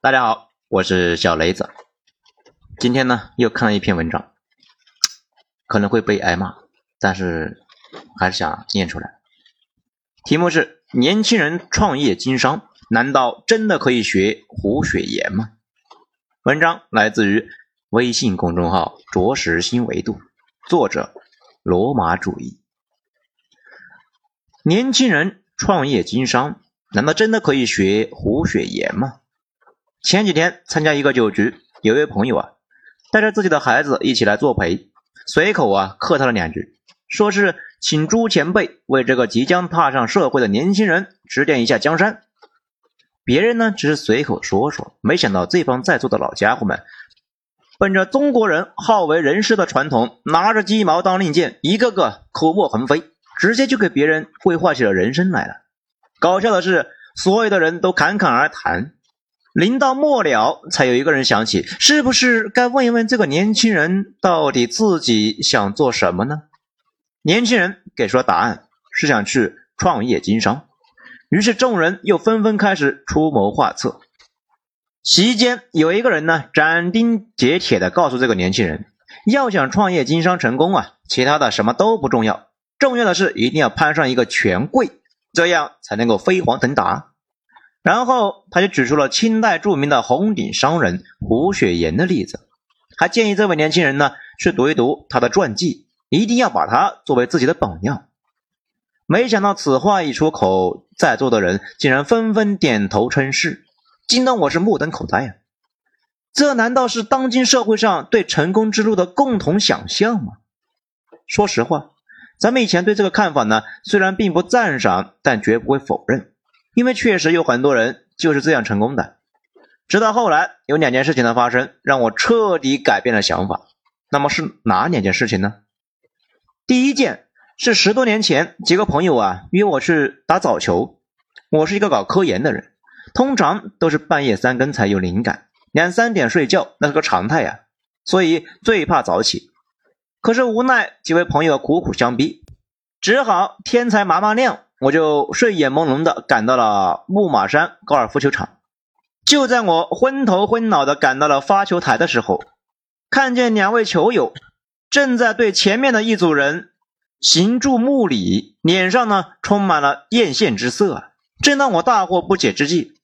大家好，我是小雷子。今天呢，又看了一篇文章，可能会被挨骂，但是还是想念出来。题目是：年轻人创业经商，难道真的可以学胡雪岩吗？文章来自于微信公众号“着实新维度”，作者罗马主义。年轻人创业经商，难道真的可以学胡雪岩吗？前几天参加一个酒局，有位朋友啊，带着自己的孩子一起来作陪，随口啊客套了两句，说是请朱前辈为这个即将踏上社会的年轻人指点一下江山。别人呢只是随口说说，没想到这帮在座的老家伙们，本着中国人好为人师的传统，拿着鸡毛当令箭，一个个口沫横飞，直接就给别人规划起了人生来了。搞笑的是，所有的人都侃侃而谈。临到末了，才有一个人想起，是不是该问一问这个年轻人到底自己想做什么呢？年轻人给出了答案，是想去创业经商。于是众人又纷纷开始出谋划策。席间有一个人呢，斩钉截铁地告诉这个年轻人，要想创业经商成功啊，其他的什么都不重要，重要的是一定要攀上一个权贵，这样才能够飞黄腾达。然后他就举出了清代著名的红顶商人胡雪岩的例子，还建议这位年轻人呢去读一读他的传记，一定要把他作为自己的榜样。没想到此话一出口，在座的人竟然纷纷点头称是，惊得我是目瞪口呆呀！这难道是当今社会上对成功之路的共同想象吗？说实话，咱们以前对这个看法呢，虽然并不赞赏，但绝不会否认。因为确实有很多人就是这样成功的，直到后来有两件事情的发生，让我彻底改变了想法。那么是哪两件事情呢？第一件是十多年前几个朋友啊约我去打早球，我是一个搞科研的人，通常都是半夜三更才有灵感，两三点睡觉那是个常态呀，所以最怕早起。可是无奈几位朋友苦苦相逼，只好天才麻麻亮。我就睡眼朦胧的赶到了木马山高尔夫球场。就在我昏头昏脑的赶到了发球台的时候，看见两位球友正在对前面的一组人行注目礼，脸上呢充满了艳羡之色。正当我大惑不解之际，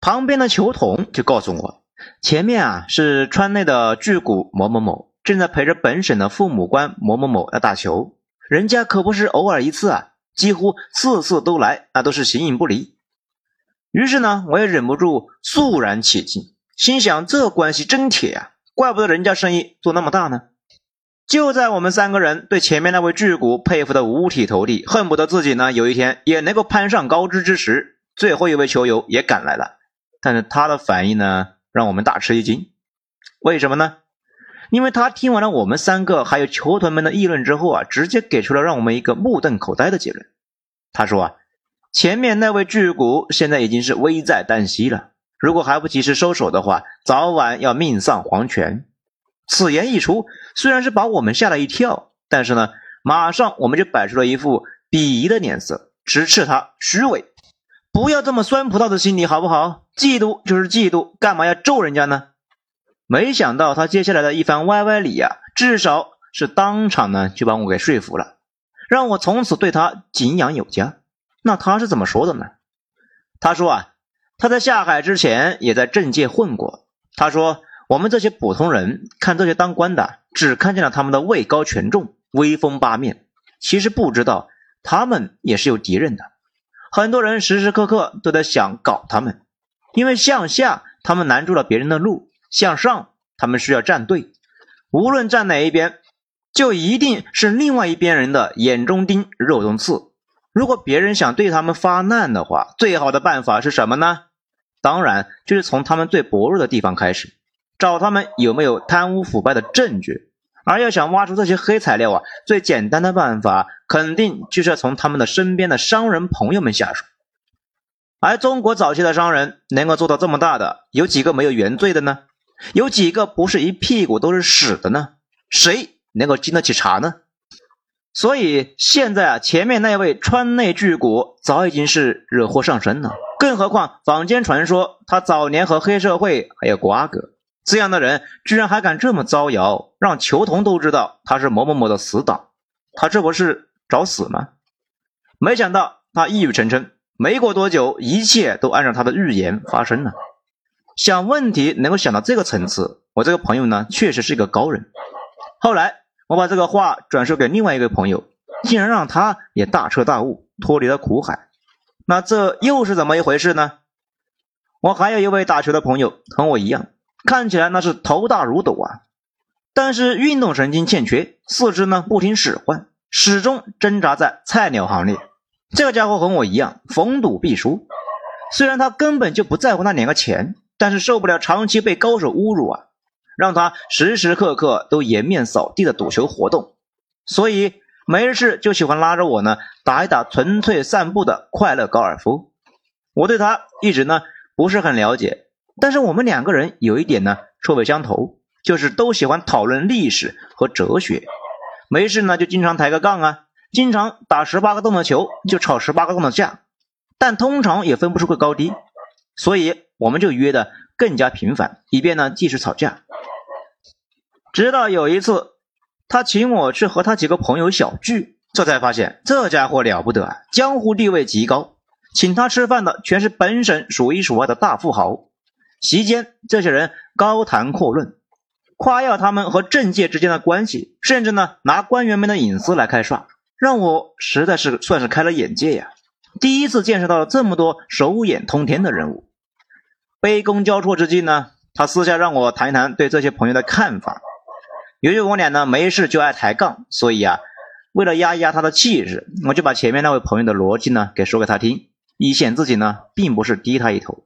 旁边的球童就告诉我，前面啊是川内的巨贾某某某，正在陪着本省的父母官某某某来打球，人家可不是偶尔一次啊。几乎次次都来，那都是形影不离。于是呢，我也忍不住肃然起敬，心想这关系真铁呀，怪不得人家生意做那么大呢。就在我们三个人对前面那位巨骨佩服的五体投地，恨不得自己呢有一天也能够攀上高枝之时，最后一位球友也赶来了。但是他的反应呢，让我们大吃一惊。为什么呢？因为他听完了我们三个还有球团们的议论之后啊，直接给出了让我们一个目瞪口呆的结论。他说啊，前面那位巨骨现在已经是危在旦夕了，如果还不及时收手的话，早晚要命丧黄泉。此言一出，虽然是把我们吓了一跳，但是呢，马上我们就摆出了一副鄙夷的脸色，直斥他虚伪。不要这么酸葡萄的心理好不好？嫉妒就是嫉妒，干嘛要咒人家呢？没想到他接下来的一番歪歪理呀，至少是当场呢就把我给说服了，让我从此对他敬仰有加。那他是怎么说的呢？他说啊，他在下海之前也在政界混过。他说我们这些普通人看这些当官的，只看见了他们的位高权重、威风八面，其实不知道他们也是有敌人的。很多人时时刻刻都在想搞他们，因为向下他们拦住了别人的路。向上，他们需要站队，无论站哪一边，就一定是另外一边人的眼中钉、肉中刺。如果别人想对他们发难的话，最好的办法是什么呢？当然就是从他们最薄弱的地方开始，找他们有没有贪污腐败的证据。而要想挖出这些黑材料啊，最简单的办法，肯定就是要从他们的身边的商人朋友们下手。而中国早期的商人能够做到这么大的，有几个没有原罪的呢？有几个不是一屁股都是屎的呢？谁能够经得起查呢？所以现在啊，前面那位川内巨骨早已经是惹祸上身了。更何况坊间传说他早年和黑社会还有瓜葛，这样的人居然还敢这么造谣，让球童都知道他是某某某的死党，他这不是找死吗？没想到他一语成谶，没过多久，一切都按照他的预言发生了。想问题能够想到这个层次，我这个朋友呢，确实是一个高人。后来。我把这个话转述给另外一个朋友，竟然让他也大彻大悟，脱离了苦海。那这又是怎么一回事呢？我还有一位打球的朋友，和我一样，看起来那是头大如斗啊，但是运动神经欠缺，四肢呢不听使唤，始终挣扎在菜鸟行列。这个家伙和我一样，逢赌必输。虽然他根本就不在乎那两个钱，但是受不了长期被高手侮辱啊。让他时时刻刻都颜面扫地的赌球活动，所以没事就喜欢拉着我呢打一打纯粹散步的快乐高尔夫。我对他一直呢不是很了解，但是我们两个人有一点呢臭味相投，就是都喜欢讨论历史和哲学。没事呢就经常抬个杠啊，经常打十八个洞的球就吵十八个洞的架，但通常也分不出个高低，所以我们就约的更加频繁，以便呢继续吵架。直到有一次，他请我去和他几个朋友小聚，这才发现这家伙了不得啊，江湖地位极高。请他吃饭的全是本省数一数二的大富豪。席间，这些人高谈阔论，夸耀他们和政界之间的关系，甚至呢拿官员们的隐私来开涮，让我实在是算是开了眼界呀。第一次见识到了这么多手眼通天的人物。杯弓交错之际呢，他私下让我谈一谈对这些朋友的看法。由于我俩呢没事就爱抬杠，所以啊，为了压一压他的气势，我就把前面那位朋友的逻辑呢给说给他听，以显自己呢并不是低他一头。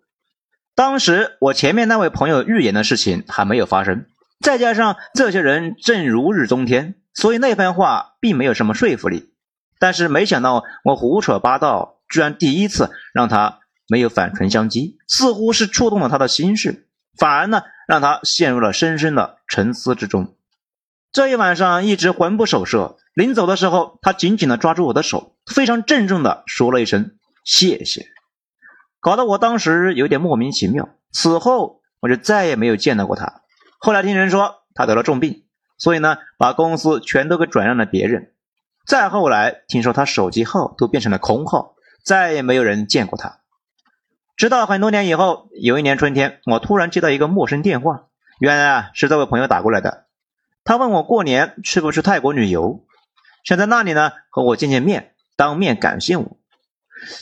当时我前面那位朋友预言的事情还没有发生，再加上这些人正如日中天，所以那番话并没有什么说服力。但是没想到我胡扯八道，居然第一次让他没有反唇相讥，似乎是触动了他的心事，反而呢让他陷入了深深的沉思之中。这一晚上一直魂不守舍，临走的时候，他紧紧地抓住我的手，非常郑重地说了一声“谢谢”，搞得我当时有点莫名其妙。此后我就再也没有见到过他。后来听人说他得了重病，所以呢，把公司全都给转让了别人。再后来听说他手机号都变成了空号，再也没有人见过他。直到很多年以后，有一年春天，我突然接到一个陌生电话，原来啊是这位朋友打过来的。他问我过年去不去泰国旅游，想在那里呢和我见见面，当面感谢我，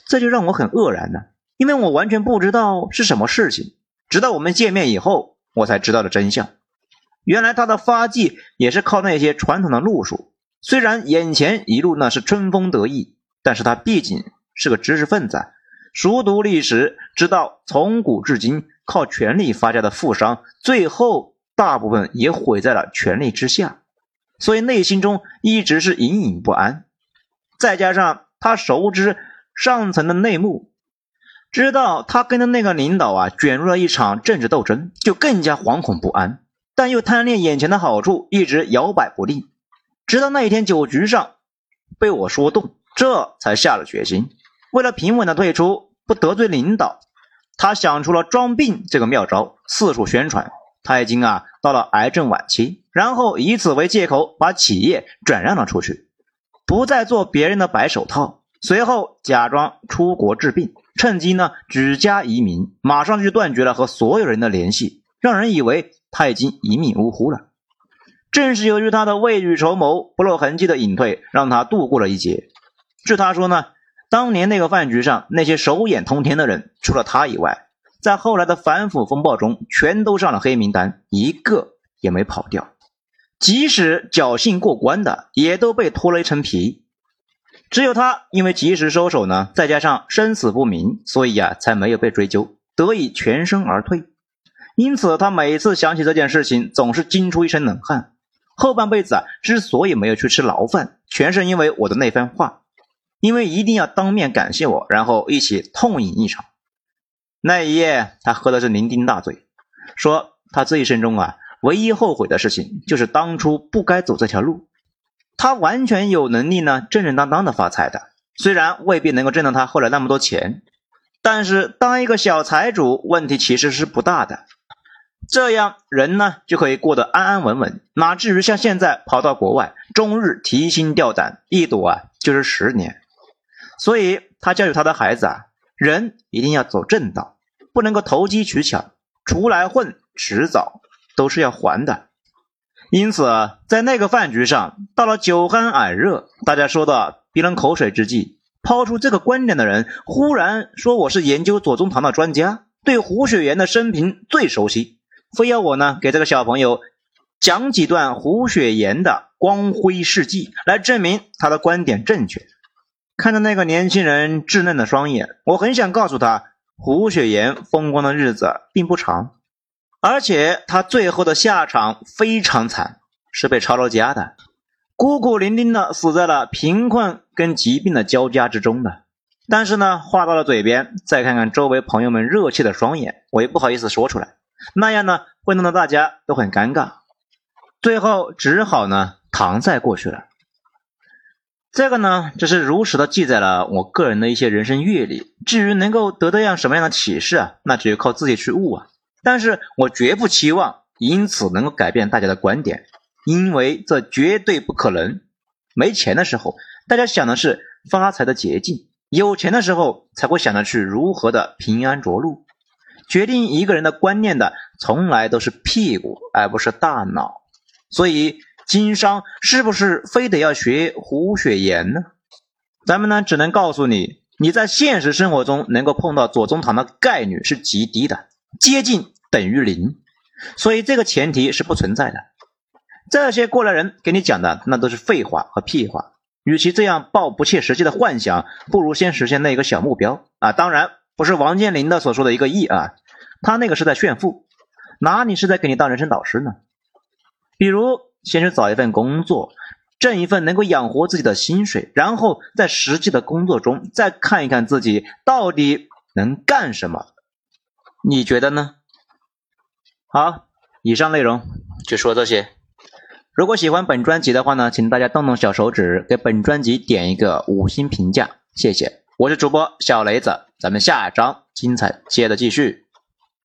这就让我很愕然呢，因为我完全不知道是什么事情。直到我们见面以后，我才知道了真相。原来他的发迹也是靠那些传统的路数，虽然眼前一路那是春风得意，但是他毕竟是个知识分子，熟读历史，知道从古至今靠权力发家的富商，最后。大部分也毁在了权力之下，所以内心中一直是隐隐不安。再加上他熟知上层的内幕，知道他跟的那个领导啊卷入了一场政治斗争，就更加惶恐不安。但又贪恋眼前的好处，一直摇摆不定。直到那一天酒局上被我说动，这才下了决心。为了平稳的退出，不得罪领导，他想出了装病这个妙招，四处宣传。他已经啊到了癌症晚期，然后以此为借口把企业转让了出去，不再做别人的白手套。随后假装出国治病，趁机呢举家移民，马上就断绝了和所有人的联系，让人以为他已经一命呜呼了。正是由于他的未雨绸缪、不露痕迹的隐退，让他度过了一劫。据他说呢，当年那个饭局上，那些手眼通天的人，除了他以外。在后来的反腐风暴中，全都上了黑名单，一个也没跑掉。即使侥幸过关的，也都被脱了一层皮。只有他因为及时收手呢，再加上生死不明，所以呀，才没有被追究，得以全身而退。因此，他每次想起这件事情，总是惊出一身冷汗。后半辈子啊，之所以没有去吃牢饭，全是因为我的那番话，因为一定要当面感谢我，然后一起痛饮一场。那一夜，他喝的是酩酊大醉，说他这一生中啊，唯一后悔的事情就是当初不该走这条路。他完全有能力呢，正正当当的发财的。虽然未必能够挣到他后来那么多钱，但是当一个小财主，问题其实是不大的。这样人呢就可以过得安安稳稳，哪至于像现在跑到国外，终日提心吊胆，一躲啊就是十年。所以他教育他的孩子啊，人一定要走正道，不能够投机取巧，出来混，迟早都是要还的。因此，在那个饭局上，到了酒酣耳热，大家说的鼻人口水之际，抛出这个观点的人忽然说：“我是研究左宗棠的专家，对胡雪岩的生平最熟悉。”非要我呢给这个小朋友讲几段胡雪岩的光辉事迹，来证明他的观点正确。看着那个年轻人稚嫩的双眼，我很想告诉他，胡雪岩风光的日子并不长，而且他最后的下场非常惨，是被抄了家的，孤苦伶仃的死在了贫困跟疾病的交加之中的。但是呢，话到了嘴边，再看看周围朋友们热切的双眼，我也不好意思说出来。那样呢，会弄得大家都很尴尬，最后只好呢搪塞过去了。这个呢，只是如实的记载了我个人的一些人生阅历。至于能够得到样什么样的启示啊，那只有靠自己去悟啊。但是我绝不期望因此能够改变大家的观点，因为这绝对不可能。没钱的时候，大家想的是发财的捷径；有钱的时候，才会想着去如何的平安着陆。决定一个人的观念的，从来都是屁股，而不是大脑。所以，经商是不是非得要学胡雪岩呢？咱们呢，只能告诉你，你在现实生活中能够碰到左宗棠的概率是极低的，接近等于零。所以，这个前提是不存在的。这些过来人给你讲的，那都是废话和屁话。与其这样抱不切实际的幻想，不如先实现那一个小目标啊！当然。不是王健林的所说的一个亿啊，他那个是在炫富，哪里是在给你当人生导师呢？比如，先去找一份工作，挣一份能够养活自己的薪水，然后在实际的工作中再看一看自己到底能干什么，你觉得呢？好，以上内容就说这些。如果喜欢本专辑的话呢，请大家动动小手指给本专辑点一个五星评价，谢谢。我是主播小雷子，咱们下章精彩接着继续。